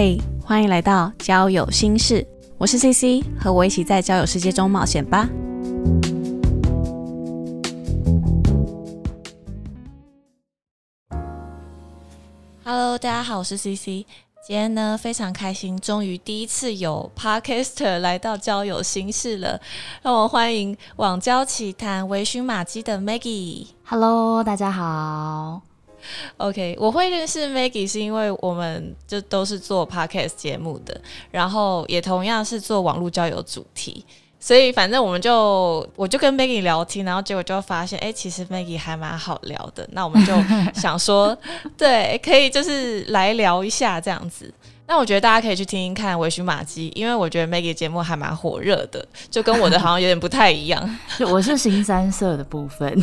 嘿，欢迎来到交友心事，我是 CC，和我一起在交友世界中冒险吧。Hello，大家好，我是 CC。今天呢，非常开心，终于第一次有 Podcaster 来到交友心事了。让我欢迎网交奇谈微醺马基的 Maggie。Hello，大家好。OK，我会认识 Maggie 是因为我们就都是做 Podcast 节目的，然后也同样是做网络交友主题，所以反正我们就我就跟 Maggie 聊天，然后结果就发现，哎、其实 Maggie 还蛮好聊的，那我们就想说，对，可以就是来聊一下这样子。那我觉得大家可以去听听看《微醺马基》，因为我觉得 Maggie 节目还蛮火热的，就跟我的好像有点不太一样。我是新三色的部分，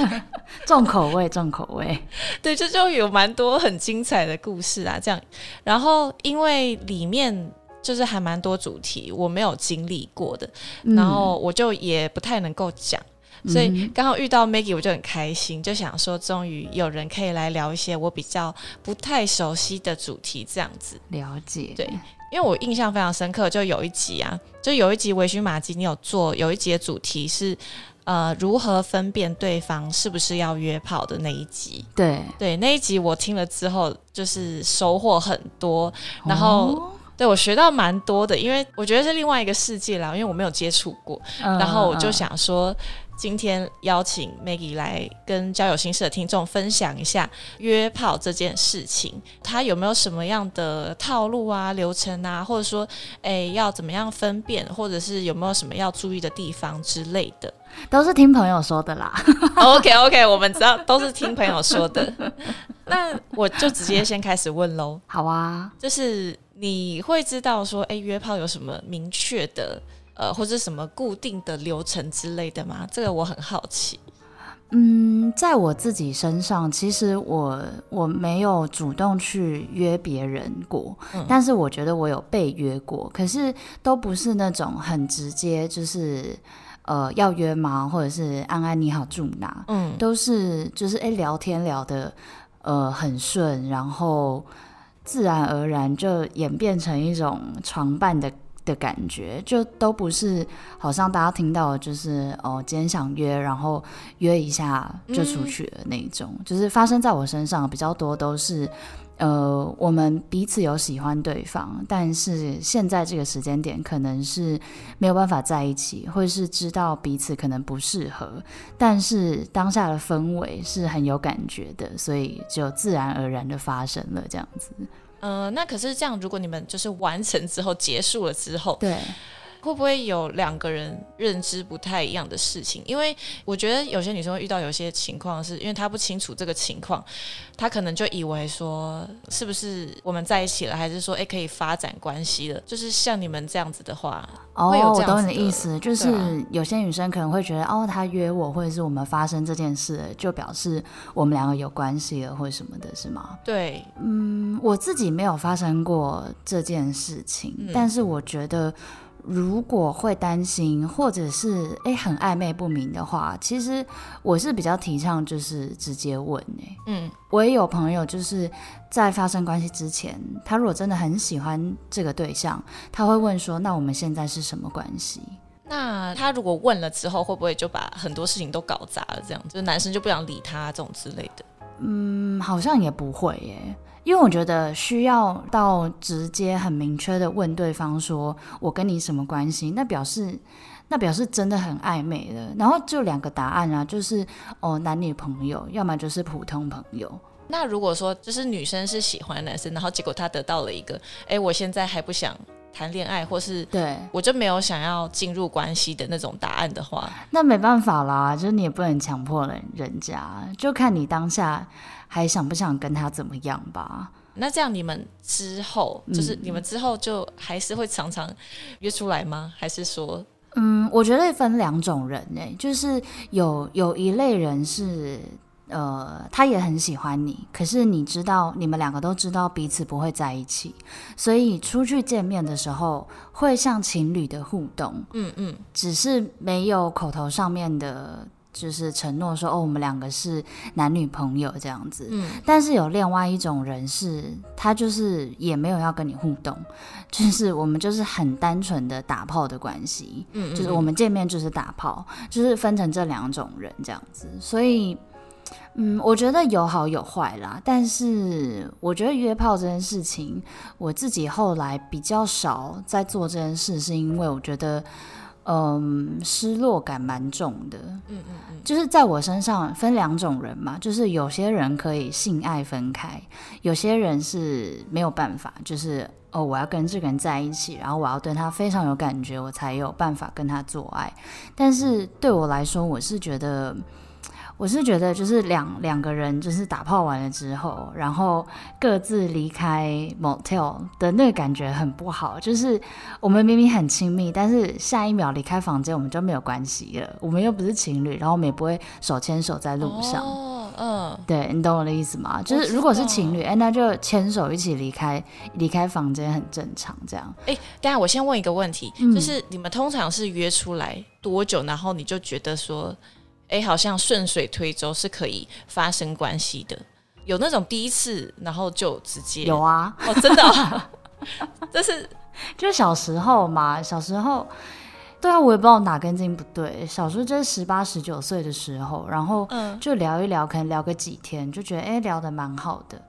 重口味，重口味。对，这就有蛮多很精彩的故事啊，这样。然后因为里面就是还蛮多主题我没有经历过的，然后我就也不太能够讲。所以刚好遇到 Maggie，我就很开心，就想说，终于有人可以来聊一些我比较不太熟悉的主题，这样子。了解，对，因为我印象非常深刻，就有一集啊，就有一集微醺马吉，你有做有一集的主题是呃如何分辨对方是不是要约炮的那一集。对，对那一集我听了之后，就是收获很多，然后、哦对我学到蛮多的，因为我觉得是另外一个世界啦，因为我没有接触过，嗯然后我就嗯想说。今天邀请 Maggie 来跟交友心事的听众分享一下约炮这件事情，他有没有什么样的套路啊、流程啊，或者说，诶要怎么样分辨，或者是有没有什么要注意的地方之类的。都是听朋友说的啦。OK OK，我们知道都是听朋友说的，那我就直接先开始问喽。好啊，就是你会知道说，哎、约炮有什么明确的，呃，或者什么固定的流程之类的吗？这个我很好奇。嗯，在我自己身上，其实我我没有主动去约别人过，但是我觉得我有被约过，可是都不是那种很直接，就是呃要约吗？或者是安安你好住哪？嗯，都是就是哎、诶聊天聊得呃很顺，然后自然而然就演变成一种床伴的的感觉，就都不是好像大家听到的就是哦今天想约，然后约一下就出去的那一种，就是发生在我身上比较多都是。呃，我们彼此有喜欢对方，但是现在这个时间点可能是没有办法在一起，或是知道彼此可能不适合，但是当下的氛围是很有感觉的，所以就自然而然的发生了这样子。嗯，那可是这样，如果你们就是完成之后结束了之后，对，会不会有两个人认知不太一样的事情？因为我觉得有些女生会遇到有些情况，是因为她不清楚这个情况，她可能就以为说是不是我们在一起了，还是说哎、诶可以发展关系了？就是像你们这样子的话，哦，会有我懂你的意思，就是啊有些女生可能会觉得，哦，她约我，或者是我们发生这件事，就表示我们两个有关系了，或者什么的，是吗？对，嗯，我自己没有发生过这件事情，嗯但是我觉得。如果会担心，或者是诶很暧昧不明的话，其实我是比较提倡就是直接问诶、嗯我也有朋友就是在发生关系之前，他如果真的很喜欢这个对象，他会问说：“那我们现在是什么关系那他如果问了之后，会不会就把很多事情都搞砸了？这样，就是男生就不想理他这种之类的。？”嗯，好像也不会耶，因为我觉得需要到直接很明确的问对方说：“我跟你什么关系？”那表示。那表示真的很暧昧了，然后就两个答案啊，就是哦男女朋友，要么就是普通朋友。那如果说就是女生是喜欢男生，然后结果她得到了一个，哎，我现在还不想谈恋爱，或是对，我就没有想要进入关系的那种答案的话，那没办法啦，就是你也不能强迫人人家，就看你当下还想不想跟他怎么样吧。那这样你们之后，嗯就是你们之后就还是会常常约出来吗？还是说，嗯，我觉得分两种人呢、就是有有一类人是。呃，他也很喜欢你，可是你知道，你们两个都知道彼此不会在一起，所以出去见面的时候会像情侣的互动，嗯嗯，只是没有口头上面的就是承诺说哦，我们两个是男女朋友这样子。嗯，但是有另外一种人是，他就是也没有要跟你互动，就是我们就是很单纯的打炮的关系，嗯就是我们见面就是打炮，就是分成这两种人这样子。所以，嗯，我觉得有好有坏啦。但是我觉得约炮这件事情，我自己后来比较少在做这件事，是因为我觉得。嗯，失落感蛮重的。嗯嗯嗯，就是在我身上分两种人嘛，就是有些人可以性爱分开，有些人是没有办法，就是哦，我要跟这个人在一起，然后我要对他非常有感觉，我才有办法跟他做爱。但是对我来说，我是觉得。我是觉得，就是两两个人就是打炮完了之后，然后各自离开 motel 的那个感觉很不好。就是我们明明很亲密，但是下一秒离开房间，我们就没有关系了。我们又不是情侣，然后我们也不会手牵手在路上。哦，嗯，对你懂我的意思吗？就是如果是情侣，哎，那就牵手一起离开离开房间，很正常。这样哎，等一下我先问一个问题，嗯就是你们通常是约出来多久，然后你就觉得说，哎，好像顺水推舟是可以发生关系的？有那种第一次，然后就直接有啊，哦，真的哦、这是就小时候嘛，小时候，对啊，我也不知道哪根筋不对。小时候就是十八、十九岁的时候，然后嗯就聊一聊，可能聊个几天，就觉得哎、聊得蛮好的。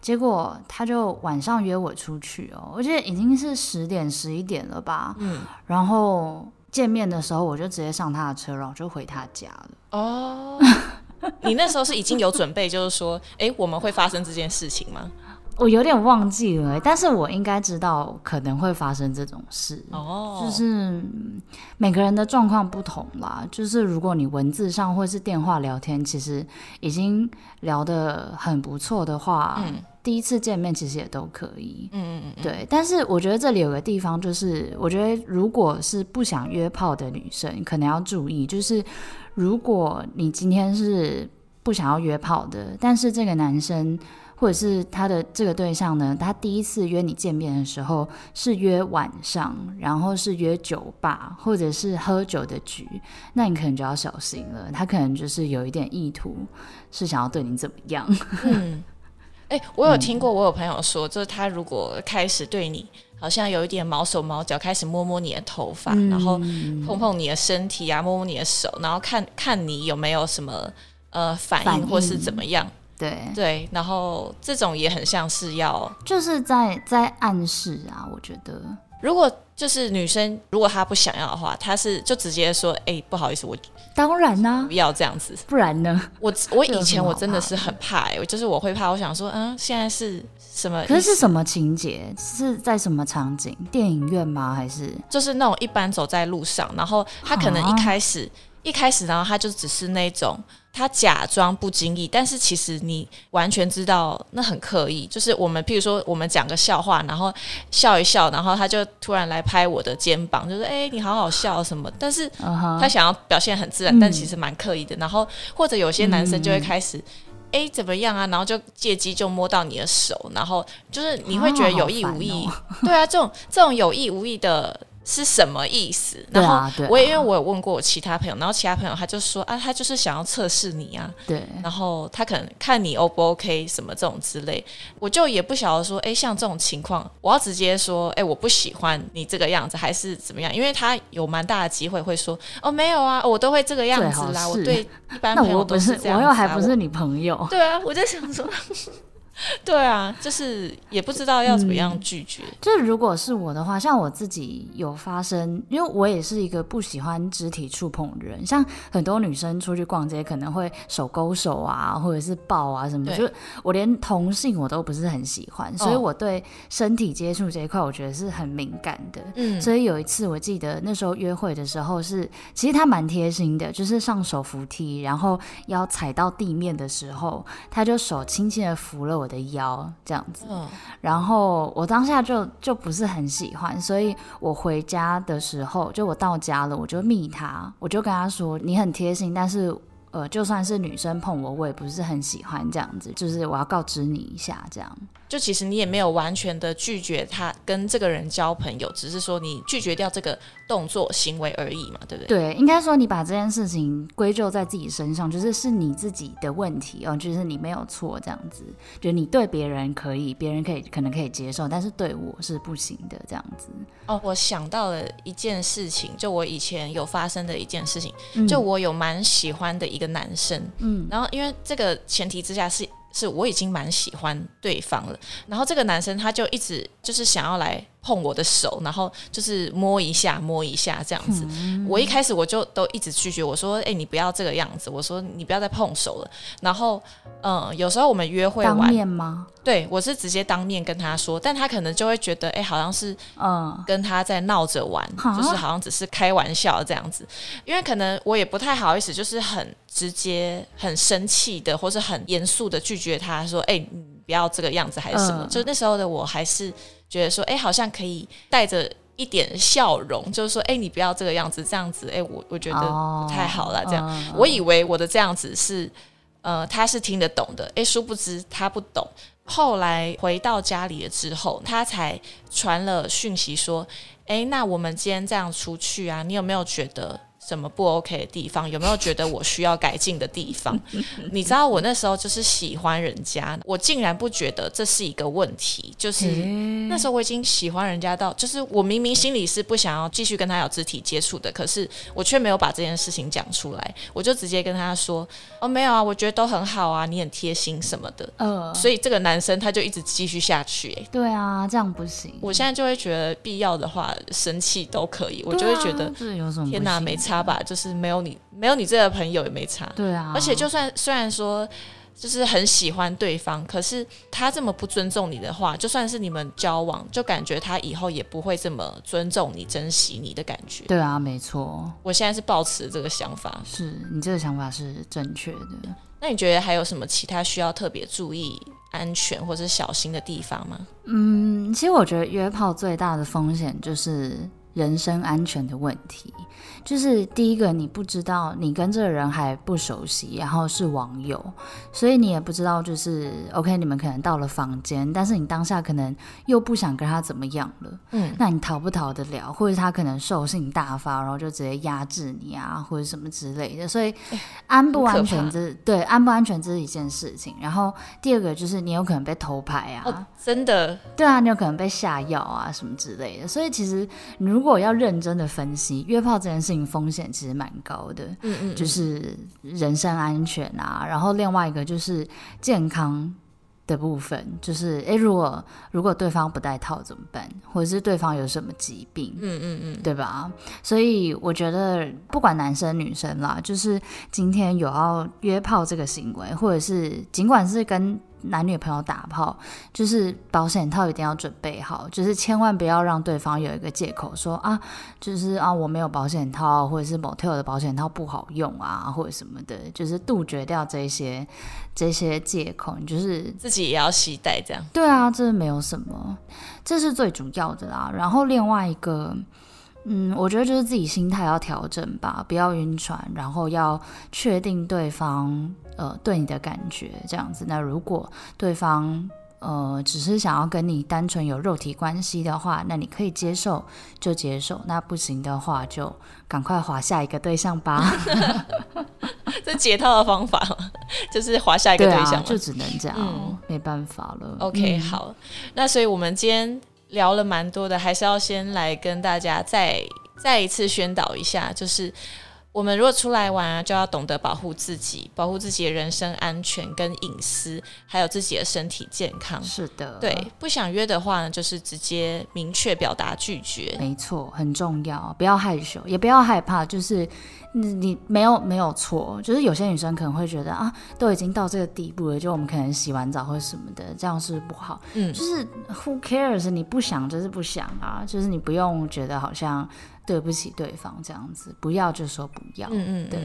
结果他就晚上约我出去哦，我记得已经是十点、十一点了吧。嗯然后见面的时候，我就直接上他的车，然后就回他家了。哦，你那时候是已经有准备，就是说，哎，我们会发生这件事情吗？我有点忘记了，但是我应该知道可能会发生这种事。哦，就是嗯每个人的状况不同啦。就是如果你文字上或是电话聊天，其实已经聊得很不错的话，嗯第一次见面其实也都可以。嗯嗯嗯，对，但是我觉得这里有个地方，就是我觉得如果是不想约炮的女生，可能要注意，就是如果你今天是不想要约炮的，但是这个男生或者是他的这个对象呢，他第一次约你见面的时候是约晚上，然后是约酒吧或者是喝酒的局，那你可能就要小心了，他可能就是有一点意图，是想要对你怎么样。嗯，哎、我有听过，我有朋友说，就是他如果开始对你好像有一点毛手毛脚，开始摸摸你的头发，嗯然后碰碰你的身体啊，摸摸你的手，然后看看你有没有什么呃反应反应或是怎么样，对，对，然后这种也很像是要，就是在在暗示啊，我觉得。如果就是女生如果她不想要的话，她是就直接说，哎、不好意思，我当然呢、不要这样子。不然呢？我我以前我真的是很怕、欸，就是我会怕，我想说，嗯，现在是什么？可是是什么情节？是在什么场景？电影院吗？还是就是那种一般走在路上，然后他可能一开始、一开始，然后他就只是那种他假装不经意，但是其实你完全知道那很刻意。就是我们譬如说我们讲个笑话，然后笑一笑，然后他就突然来拍我的肩膀，就是哎、你好好笑什么，但是他想要表现很自然，嗯但其实蛮刻意的。然后或者有些男生就会开始。哎，怎么样啊？然后就借机就摸到你的手，然后就是你会觉得有意无意，啊对啊，这种这种有意无意的是什么意思？然后我也因为我有问过我其他朋友，然后其他朋友他就说啊，他就是想要测试你啊，对，然后他可能看你 O 不 OK 什么这种之类，我就也不晓得说，哎，像这种情况，我要直接说，哎，我不喜欢你这个样子，还是怎么样？因为他有蛮大的机会会说，哦，没有啊，我都会这个样子啦，我对一般朋友我不是，都这样、啊，我又还不是你朋友。对啊，我在想说，对啊，就是也不知道要怎么样拒绝。就是如果是我的话，像我自己有发生，因为我也是一个不喜欢肢体触碰的人。像很多女生出去逛街可能会手勾手啊，或者是抱啊什么，对就我连同性我都不是很喜欢，所以哦我对身体接触这一块，我觉得是很敏感的。嗯，所以有一次，我记得那时候约会的时候是，其实他蛮贴心的，就是上手扶梯，然后要踩到地面的时候，他就手轻轻的扶了我的腰，这样子。嗯然后我当下就就不是很喜欢，所以我回家的时候，就我到家了，我就密他，我就跟他说，你很贴心，但是呃，就算是女生碰我，我也不是很喜欢这样子，就是我要告知你一下这样。就其实你也没有完全的拒绝他跟这个人交朋友，只是说你拒绝掉这个动作行为而已嘛，对不对？对，应该说你把这件事情归咎在自己身上，就是是你自己的问题哦，就是你没有错这样子，就你对别人可以，别人可以可能可以接受，但是对我是不行的这样子。哦，我想到了一件事情，就我以前有发生的一件事情，就我有蛮喜欢的一个男生，嗯，然后因为这个前提之下是。是我已经蛮喜欢对方了，然后这个男生他就一直就是想要来碰我的手，然后就是摸一下摸一下这样子。我一开始我就都一直拒绝，我说：“哎，你不要这个样子。”我说：“你不要再碰手了。”然后，嗯，有时候我们约会当面吗？对，我是直接当面跟他说，但他可能就会觉得，哎，好像是嗯跟他在闹着玩，就是好像只是开玩笑这样子。因为可能我也不太好意思，就是很。直接很生气的，或是很严肃的拒绝他，说：“哎，你不要这个样子，还是什么？”就那时候的我还是觉得说：“哎，好像可以带着一点笑容，就是说：‘哎，你不要这个样子，这样子，哎，我我觉得不太好了。’这样，我以为我的这样子是，呃，他是听得懂的。哎，殊不知他不懂。后来回到家里了之后，他才传了讯息说：‘哎，那我们今天这样出去啊，你有没有觉得？’”什么不 OK 的地方？有没有觉得我需要改进的地方？你知道我那时候就是喜欢人家，我竟然不觉得这是一个问题。就是那时候我已经喜欢人家到，就是我明明心里是不想要继续跟他有肢体接触的，可是我却没有把这件事情讲出来，我就直接跟他说：“哦，没有啊，我觉得都很好啊，你很贴心什么的。”呃，所以这个男生他就一直继续下去。哎，对啊，这样不行。我现在就会觉得必要的话生气都可以，我就会觉得天哪，没差。吧，就是没有你，没有你这个朋友也没差。对啊，而且就算虽然说就是很喜欢对方，可是他这么不尊重你的话，就算是你们交往，就感觉他以后也不会这么尊重你、珍惜你的感觉。对啊，没错。我现在是抱持这个想法，是你这个想法是正确的。那你觉得还有什么其他需要特别注意安全或者小心的地方吗？嗯，其实我觉得约炮最大的风险就是人身安全的问题。就是第一个，你不知道你跟这个人还不熟悉，然后是网友，所以你也不知道，就是 OK，你们可能到了房间，但是你当下可能又不想跟他怎么样了，嗯，那你逃不逃得了？或者他可能兽性大发，然后就直接压制你啊，或者什么之类的。所以安不安全这对安不安全这是一件事情。然后第二个就是你有可能被偷拍啊，真的，对啊，你有可能被下药啊什么之类的。所以其实如果要认真的分析约炮这件事情。风险其实蛮高的，嗯嗯，就是人身安全啊，然后另外一个就是健康的部分，就是诶，如果如果对方不戴套怎么办，或者是对方有什么疾病，嗯嗯嗯，对吧？所以我觉得不管男生女生啦，就是今天有要约炮这个行为，或者是尽管是跟。男女朋友打炮，就是保险套一定要准备好，就是千万不要让对方有一个借口说啊，就是啊我没有保险套，或者是某特的保险套不好用啊，或者什么的，就是杜绝掉这些这些借口，你就是自己也要携带这样。对啊，这没有什么，这是最主要的啦。然后另外一个。嗯，我觉得就是自己心态要调整吧，不要晕船，然后要确定对方呃对你的感觉这样子。那如果对方呃只是想要跟你单纯有肉体关系的话，那你可以接受就接受，那不行的话就赶快划下一个对象吧。这解套的方法就是划下一个对象，就只能这样，没办法了。OK，好，那所以我们今天。聊了蛮多的，还是要先来跟大家再再一次宣导一下，就是我们如果出来玩啊，就要懂得保护自己，保护自己的人身安全跟隐私，还有自己的身体健康。是的，对，不想约的话呢，就是直接明确表达拒绝。没错，很重要，不要害羞，也不要害怕，就是。你你没有没有错，就是有些女生可能会觉得啊，都已经到这个地步了，就我们可能洗完澡或什么的，这样是不好。嗯，就是 who cares？你不想就是不想啊，就是你不用觉得好像对不起对方这样子，不要就说不要。嗯嗯，对。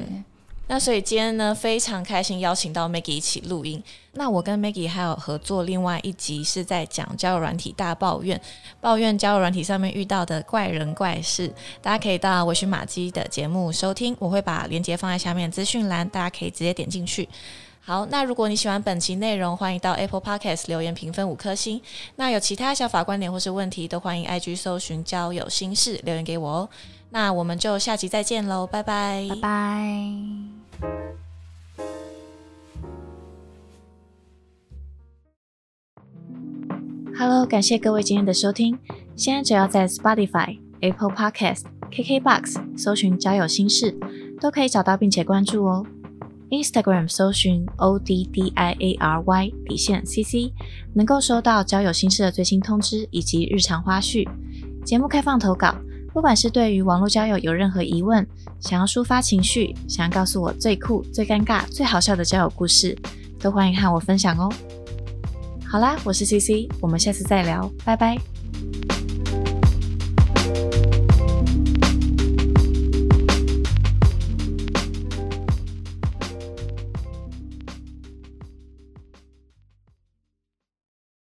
那所以今天呢，非常开心邀请到 Maggie 一起录音。那我跟 Maggie 还有合作另外一集，是在讲交友软体大抱怨，抱怨交友软体上面遇到的怪人怪事。大家可以到微寻马基的节目收听，我会把链接放在下面资讯栏，大家可以直接点进去。好，那如果你喜欢本期内容，欢迎到 Apple Podcast 留言评分五颗星。那有其他小法、观点或是问题，都欢迎 IG 搜寻交友心事留言给我哦。那我们就下集再见喽，拜拜，拜拜。Hello，感谢各位今天的收听。现在只要在 Spotify、Apple Podcast、KKBox 搜寻交友心事，都可以找到并且关注哦。Instagram 搜寻 O D D I A R Y 底线 C C，能够收到交友心事的最新通知以及日常花絮。节目开放投稿，不管是对于网络交友有任何疑问，想要抒发情绪，想要告诉我最酷、最尴尬、最好笑的交友故事，都欢迎和我分享哦。好啦，我是 C C，我们下次再聊，拜拜。